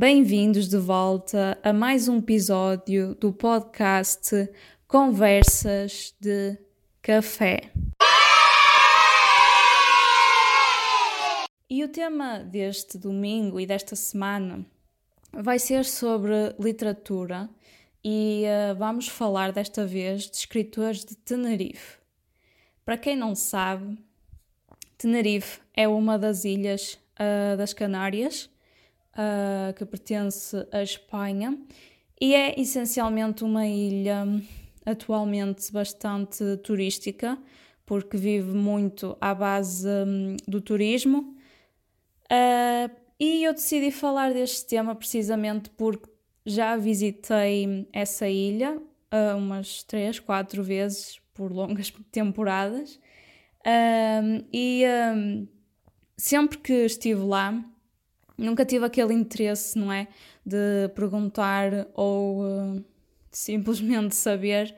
Bem-vindos de volta a mais um episódio do podcast Conversas de Café. E o tema deste domingo e desta semana vai ser sobre literatura e uh, vamos falar desta vez de escritores de Tenerife. Para quem não sabe, Tenerife é uma das ilhas uh, das Canárias uh, que pertence à Espanha e é essencialmente uma ilha atualmente bastante turística, porque vive muito à base um, do turismo. Uh, e eu decidi falar deste tema precisamente porque já visitei essa ilha uh, umas três, quatro vezes por longas temporadas. E um, sempre que estive lá, nunca tive aquele interesse, não é? De perguntar ou uh, simplesmente saber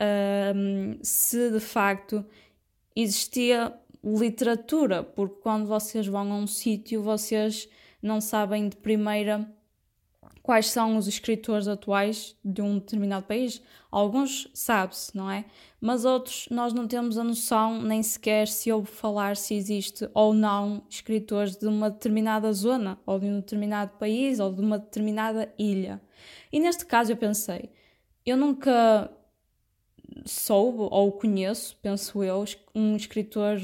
uh, se de facto existia literatura, porque quando vocês vão a um sítio, vocês não sabem de primeira quais são os escritores atuais de um determinado país. Alguns sabe-se, não é? Mas outros nós não temos a noção nem sequer se ouve falar se existe ou não escritores de uma determinada zona, ou de um determinado país, ou de uma determinada ilha. E neste caso eu pensei, eu nunca soube ou conheço, penso eu, um escritor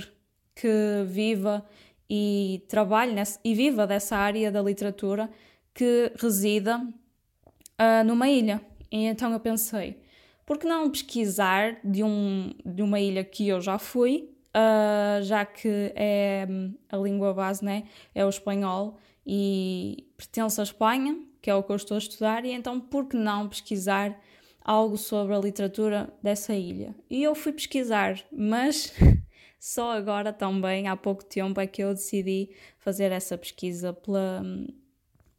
que viva e trabalhe nessa, e viva dessa área da literatura que resida uh, numa ilha. E então eu pensei, por que não pesquisar de, um, de uma ilha que eu já fui, uh, já que é a língua base, né? É o espanhol e pertence à Espanha, que é o que eu estou a estudar, e então por que não pesquisar algo sobre a literatura dessa ilha? E eu fui pesquisar, mas só agora também, há pouco tempo, é que eu decidi fazer essa pesquisa pela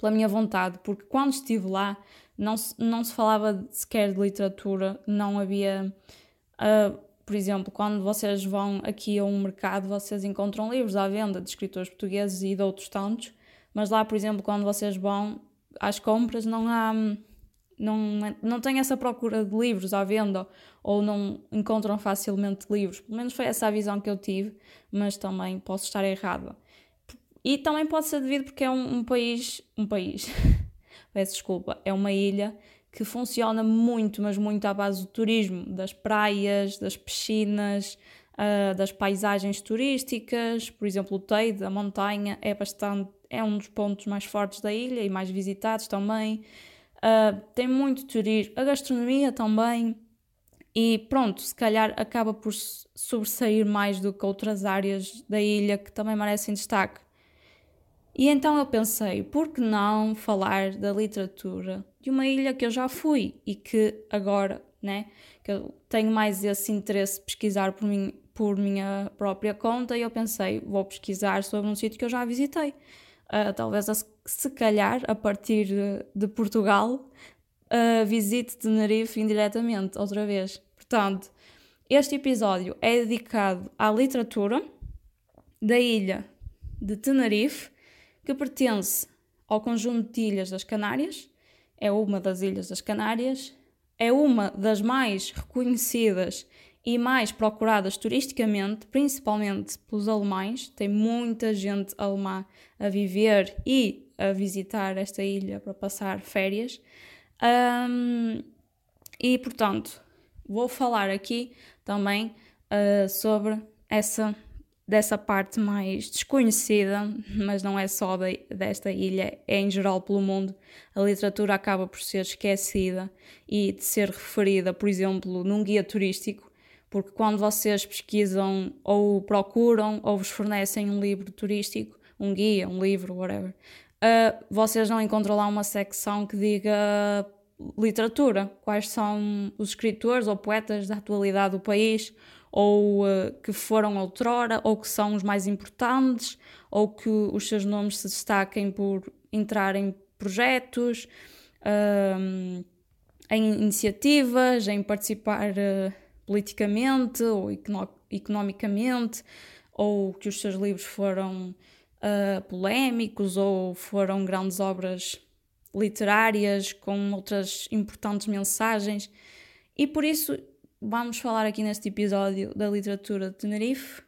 pela minha vontade, porque quando estive lá não se, não se falava sequer de literatura, não havia. Uh, por exemplo, quando vocês vão aqui a um mercado, vocês encontram livros à venda de escritores portugueses e de outros tantos, mas lá, por exemplo, quando vocês vão às compras, não há. Não, não tem essa procura de livros à venda ou não encontram facilmente livros. Pelo menos foi essa a visão que eu tive, mas também posso estar errada. E também pode ser devido porque é um, um país. Um país. Peço desculpa. É uma ilha que funciona muito, mas muito à base do turismo, das praias, das piscinas, uh, das paisagens turísticas. Por exemplo, o Teide, a montanha, é bastante. É um dos pontos mais fortes da ilha e mais visitados também. Uh, tem muito turismo, a gastronomia também. E pronto, se calhar acaba por sobressair mais do que outras áreas da ilha que também merecem destaque. E então eu pensei, por que não falar da literatura de uma ilha que eu já fui e que agora, né, que eu tenho mais esse interesse de pesquisar por, mim, por minha própria conta e eu pensei, vou pesquisar sobre um sítio que eu já visitei. Uh, talvez, se calhar, a partir de, de Portugal, uh, visite Tenerife indiretamente, outra vez. Portanto, este episódio é dedicado à literatura da ilha de Tenerife que pertence ao conjunto de ilhas das Canárias, é uma das ilhas das Canárias, é uma das mais reconhecidas e mais procuradas turisticamente, principalmente pelos alemães. Tem muita gente alemã a viver e a visitar esta ilha para passar férias. Um, e portanto, vou falar aqui também uh, sobre essa dessa parte mais desconhecida, mas não é só de, desta ilha, é em geral pelo mundo. A literatura acaba por ser esquecida e de ser referida, por exemplo, num guia turístico, porque quando vocês pesquisam ou procuram ou vos fornecem um livro turístico, um guia, um livro, whatever, uh, vocês não encontram lá uma secção que diga literatura, quais são os escritores ou poetas da atualidade do país ou uh, que foram outrora, ou que são os mais importantes, ou que os seus nomes se destaquem por entrar em projetos, uh, em iniciativas, em participar uh, politicamente ou economicamente, ou que os seus livros foram uh, polémicos ou foram grandes obras literárias, com outras importantes mensagens. E por isso vamos falar aqui neste episódio da literatura de Tenerife.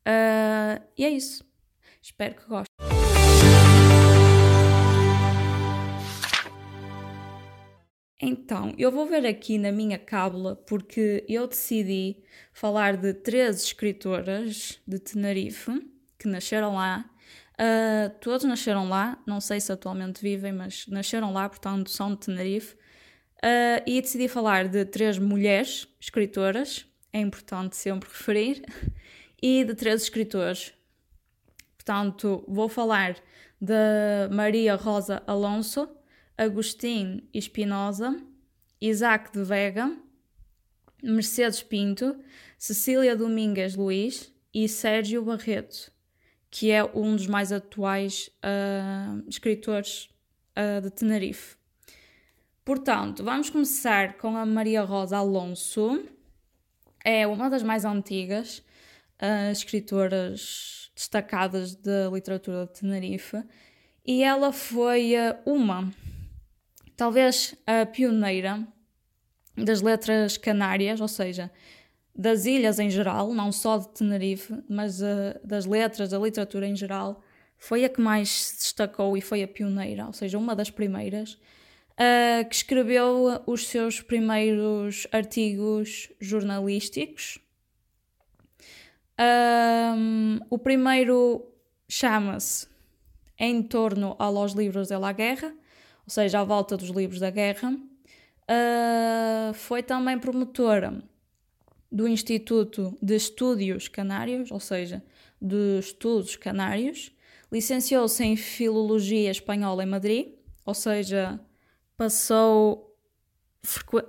Uh, e é isso. Espero que gostem. Então, eu vou ver aqui na minha cábula porque eu decidi falar de três escritoras de Tenerife que nasceram lá. Uh, todos nasceram lá, não sei se atualmente vivem, mas nasceram lá, portanto são de Tenerife. Uh, e decidi falar de três mulheres escritoras, é importante sempre referir, e de três escritores. Portanto, vou falar de Maria Rosa Alonso, Agostinho Espinosa, Isaac de Vega, Mercedes Pinto, Cecília Domingues Luiz e Sérgio Barreto, que é um dos mais atuais uh, escritores uh, de Tenerife. Portanto, vamos começar com a Maria Rosa Alonso. É uma das mais antigas uh, escritoras destacadas da literatura de Tenerife e ela foi uma talvez a pioneira das letras canárias, ou seja, das ilhas em geral, não só de Tenerife, mas uh, das letras, da literatura em geral, foi a que mais se destacou e foi a pioneira, ou seja, uma das primeiras, uh, que escreveu os seus primeiros artigos jornalísticos. Um, o primeiro chama-se Em torno a los livros de la guerra, ou seja, à volta dos livros da guerra. Uh, foi também promotora do Instituto de Estúdios Canários, ou seja, de Estudos Canários. Licenciou-se em Filologia Espanhola em Madrid, ou seja, passou.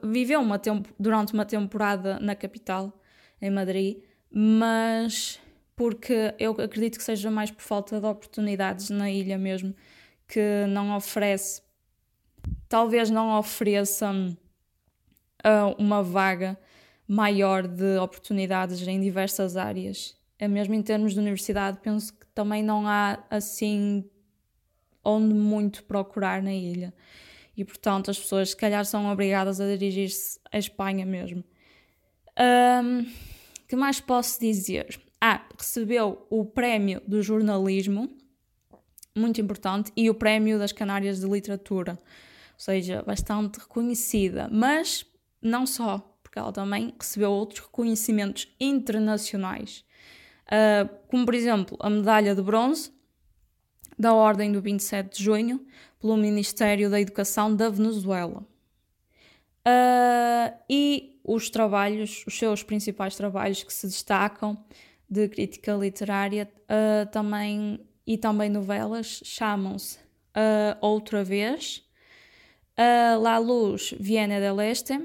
viveu uma durante uma temporada na capital, em Madrid, mas porque eu acredito que seja mais por falta de oportunidades na ilha mesmo, que não oferece talvez não ofereça uh, uma vaga maior de oportunidades em diversas áreas. É mesmo em termos de universidade, penso que também não há assim onde muito procurar na ilha. E portanto as pessoas se calhar são obrigadas a dirigir-se à Espanha mesmo. Um, que mais posso dizer? Ah, recebeu o prémio do jornalismo, muito importante, e o prémio das Canárias de Literatura seja, bastante reconhecida, mas não só, porque ela também recebeu outros reconhecimentos internacionais, uh, como por exemplo a medalha de bronze da Ordem do 27 de Junho pelo Ministério da Educação da Venezuela. Uh, e os trabalhos, os seus principais trabalhos que se destacam de crítica literária uh, também e também novelas chamam-se uh, Outra Vez, La Luz viene del Este,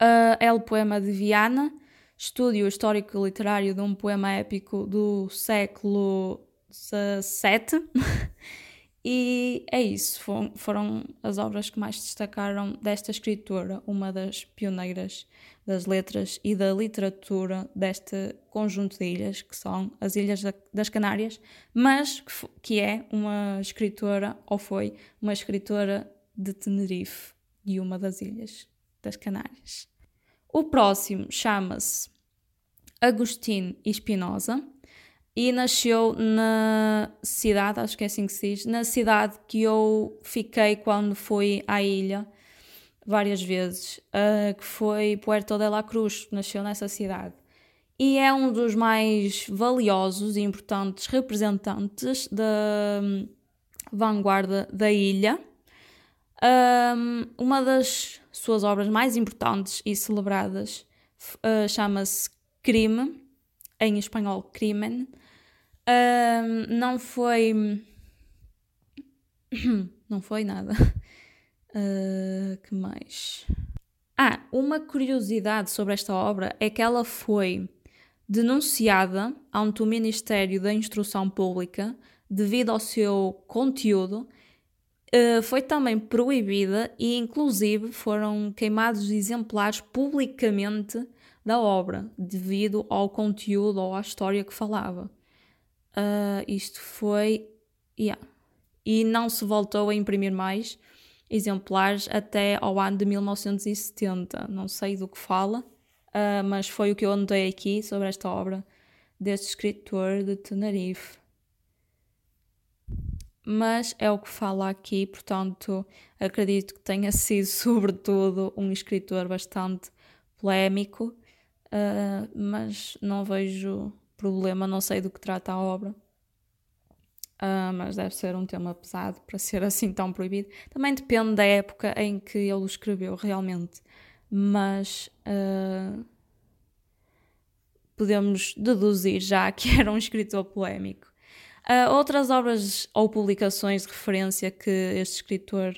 uh, El Poema de Viana, estúdio histórico literário de um poema épico do século XVII. e é isso, foram, foram as obras que mais destacaram desta escritora, uma das pioneiras das letras e da literatura deste conjunto de ilhas, que são as Ilhas das Canárias, mas que é uma escritora, ou foi uma escritora de Tenerife e uma das ilhas das Canárias. O próximo chama-se Agostinho Espinosa e nasceu na cidade, acho que é assim que se diz, na cidade que eu fiquei quando fui à ilha várias vezes, uh, que foi Puerto de la Cruz, nasceu nessa cidade. E é um dos mais valiosos e importantes representantes da hum, vanguarda da ilha um, uma das suas obras mais importantes e celebradas uh, chama-se Crime, em espanhol Crimen. Um, não foi. Não foi nada. Uh, que mais? Ah, uma curiosidade sobre esta obra é que ela foi denunciada ante o Ministério da Instrução Pública devido ao seu conteúdo eh, foi também proibida e, inclusive, foram queimados exemplares publicamente da obra, devido ao conteúdo ou à história que falava. Uh, isto foi. Yeah. e não se voltou a imprimir mais exemplares até ao ano de 1970. Não sei do que fala, uh, mas foi o que eu anotei aqui sobre esta obra deste escritor de Tenerife. Mas é o que fala aqui, portanto, acredito que tenha sido, sobretudo, um escritor bastante polémico, uh, mas não vejo problema, não sei do que trata a obra. Uh, mas deve ser um tema pesado para ser assim tão proibido. Também depende da época em que ele o escreveu, realmente. Mas uh, podemos deduzir já que era um escritor polémico. Uh, outras obras ou publicações de referência que este escritor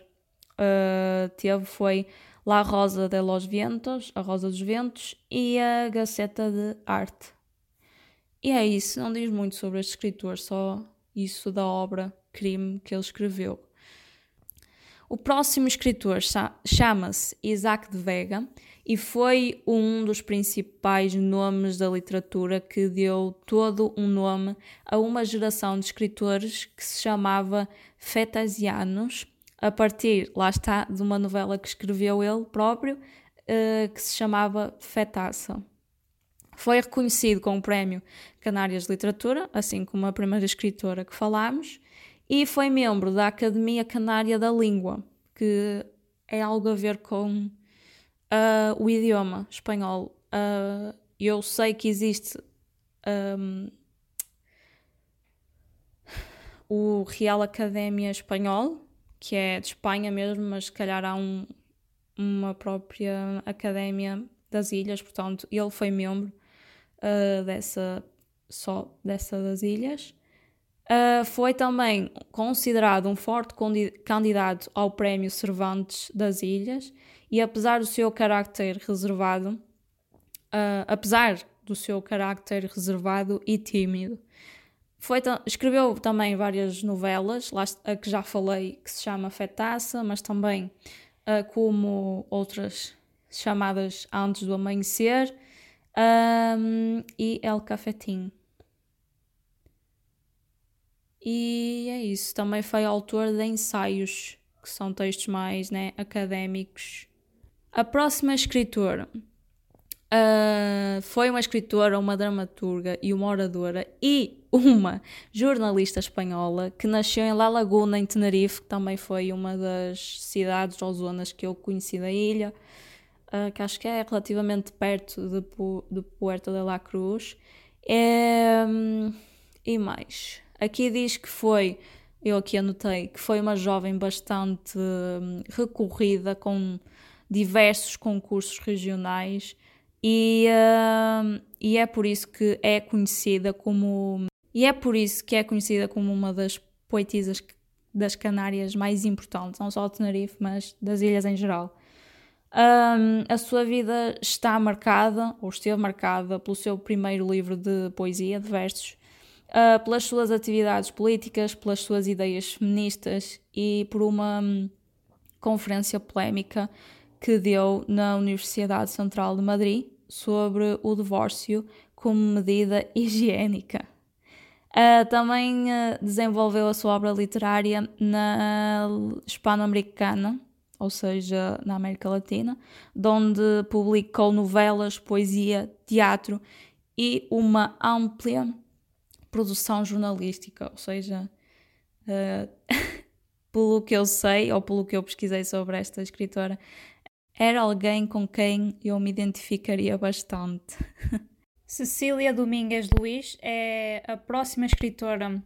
teve foi La Rosa de los Vientos, A Rosa dos Ventos, e a Gaceta de Arte. E é isso, não diz muito sobre este escritor, só isso da obra crime que ele escreveu. O próximo escritor chama-se Isaac de Vega e foi um dos principais nomes da literatura que deu todo um nome a uma geração de escritores que se chamava Fetasianos, a partir, lá está, de uma novela que escreveu ele próprio, uh, que se chamava Fetaça. Foi reconhecido com o Prémio Canárias de Literatura, assim como a primeira escritora que falámos, e foi membro da Academia Canária da Língua, que é algo a ver com uh, o idioma espanhol. Uh, eu sei que existe um, o Real Academia Espanhol, que é de Espanha mesmo, mas se calhar há um, uma própria Academia das Ilhas, portanto, ele foi membro uh, dessa, só dessa das ilhas. Uh, foi também considerado um forte candidato ao Prémio Cervantes das Ilhas e apesar do seu carácter reservado, uh, apesar do seu carácter reservado e tímido, foi escreveu também várias novelas, lá, a que já falei, que se chama Fetaça, mas também uh, como outras chamadas Antes do Amanhecer um, e El Cafetim. E é isso. Também foi autor de ensaios, que são textos mais né, académicos. A próxima escritora uh, foi uma escritora, uma dramaturga e uma oradora e uma jornalista espanhola que nasceu em La Laguna, em Tenerife, que também foi uma das cidades ou zonas que eu conheci da ilha uh, que acho que é relativamente perto de, de Puerto de la Cruz. É, e mais. Aqui diz que foi, eu aqui anotei, que foi uma jovem bastante hum, recorrida com diversos concursos regionais e, uh, e é por isso que é conhecida como e é por isso que é conhecida como uma das poetisas das Canárias mais importantes, não só de Tenerife, mas das ilhas em geral. Um, a sua vida está marcada, ou esteve marcada, pelo seu primeiro livro de poesia, de versos, uh, pelas suas atividades políticas, pelas suas ideias feministas e por uma um, conferência polémica que deu na Universidade Central de Madrid sobre o divórcio como medida higiênica. Uh, também uh, desenvolveu a sua obra literária na Hispano-Americana, ou seja, na América Latina, onde publicou novelas, poesia, teatro e uma ampla produção jornalística, ou seja, uh, pelo que eu sei ou pelo que eu pesquisei sobre esta escritora, era alguém com quem eu me identificaria bastante. Cecília Domingues Luiz é a próxima escritora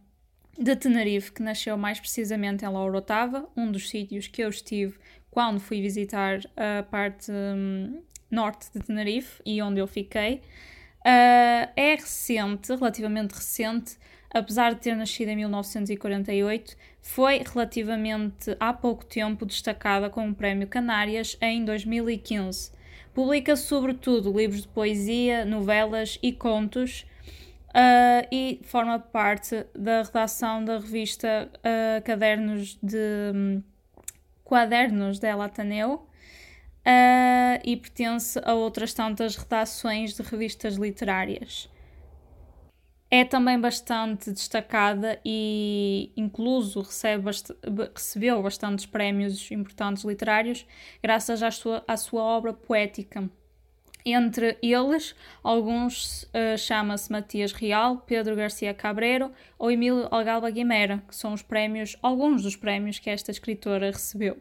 de Tenerife, que nasceu mais precisamente em Laurotava, um dos sítios que eu estive quando fui visitar a parte um, norte de Tenerife e onde eu fiquei. Uh, é recente, relativamente recente, apesar de ter nascido em 1948, foi relativamente há pouco tempo destacada com o Prémio Canárias em 2015. Publica sobretudo livros de poesia, novelas e contos. Uh, e forma parte da redação da revista uh, Cadernos de um, Quadernos dela Ateneu uh, e pertence a outras tantas redações de revistas literárias. É também bastante destacada e incluso recebe bast recebeu bastantes prémios importantes literários graças à sua, à sua obra poética. Entre eles, alguns uh, chama-se Matias Real, Pedro Garcia Cabreiro ou Emílio Algalba Guimera, que são os prémios, alguns dos prémios que esta escritora recebeu.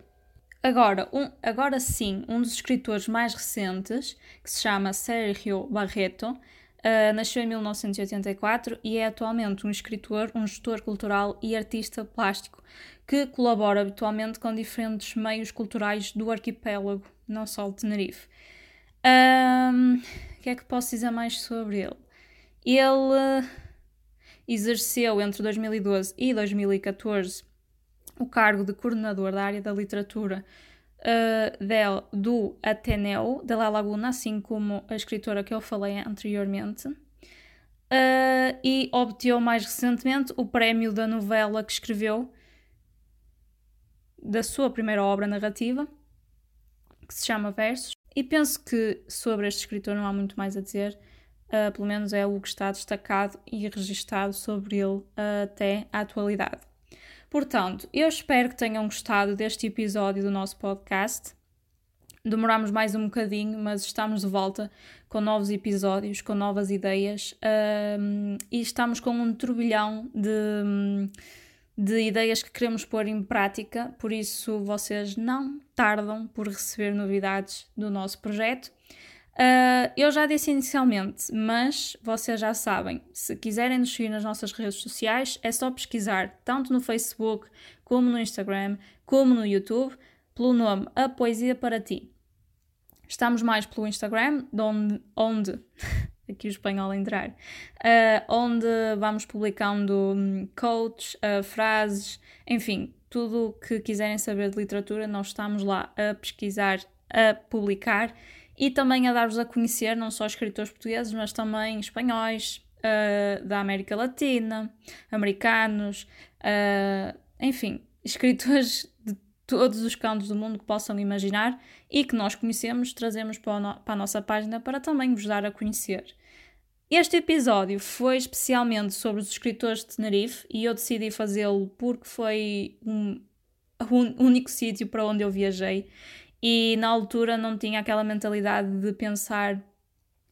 Agora, um, agora sim, um dos escritores mais recentes, que se chama Sergio Barreto, uh, nasceu em 1984 e é atualmente um escritor, um gestor cultural e artista plástico que colabora habitualmente com diferentes meios culturais do arquipélago, não só de Tenerife. Um, o que é que posso dizer mais sobre ele? Ele exerceu entre 2012 e 2014 o cargo de coordenador da área da literatura uh, del, do Ateneu de La Laguna, assim como a escritora que eu falei anteriormente. Uh, e obteve mais recentemente o prémio da novela que escreveu da sua primeira obra narrativa, que se chama Versos. E penso que sobre este escritor não há muito mais a dizer, uh, pelo menos é o que está destacado e registado sobre ele uh, até à atualidade. Portanto, eu espero que tenham gostado deste episódio do nosso podcast. Demoramos mais um bocadinho, mas estamos de volta com novos episódios, com novas ideias uh, e estamos com um turbilhão de de ideias que queremos pôr em prática, por isso vocês não tardam por receber novidades do nosso projeto. Uh, eu já disse inicialmente, mas vocês já sabem, se quiserem nos seguir nas nossas redes sociais, é só pesquisar tanto no Facebook, como no Instagram, como no YouTube, pelo nome A Poesia para Ti. Estamos mais pelo Instagram, onde, onde aqui o espanhol a entrar, uh, onde vamos publicando um, quotes, uh, frases, enfim, tudo o que quiserem saber de literatura, nós estamos lá a pesquisar, a publicar e também a dar-vos a conhecer não só escritores portugueses, mas também espanhóis, uh, da América Latina, americanos, enfim, escritores de todos os cantos do mundo que possam imaginar e que nós conhecemos, trazemos para, a nossa página para também vos dar a conhecer. Este episódio foi especialmente sobre os escritores de Tenerife e eu decidi fazê-lo porque foi um, o único sítio para onde eu viajei e na altura não tinha aquela mentalidade de pensar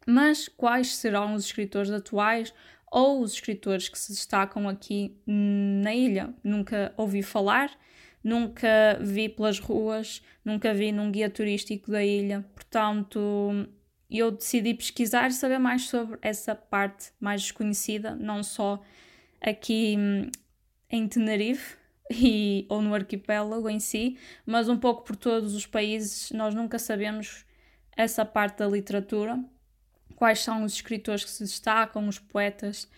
mas quais serão os escritores atuais ou os escritores que se destacam aqui na ilha? Nunca ouvi falar nunca vi pelas ruas, nunca vi num guia turístico da ilha, portanto eu decidi pesquisar e saber mais sobre essa parte mais desconhecida, não só aqui hum, em Tenerife e, ou no arquipélago em si, mas um pouco por todos os países, nós nunca sabemos essa parte da literatura, quais são os escritores que se destacam, os poetas,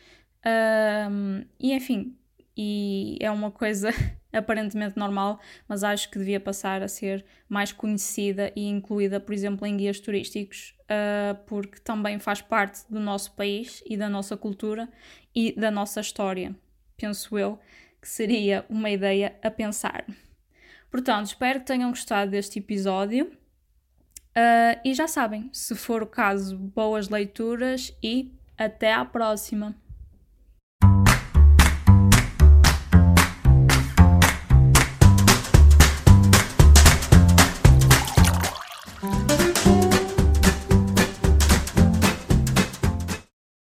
um, e enfim, e é uma coisa aparentemente normal, mas acho que devia passar a ser mais conhecida e incluída, por exemplo, em guias turísticos, uh, porque também faz parte do nosso país e da nossa cultura e da nossa história. Penso eu que seria uma ideia a pensar. Portanto, espero que tenham gostado deste episódio. Uh, e já sabem, se for o caso, boas leituras e até à próxima!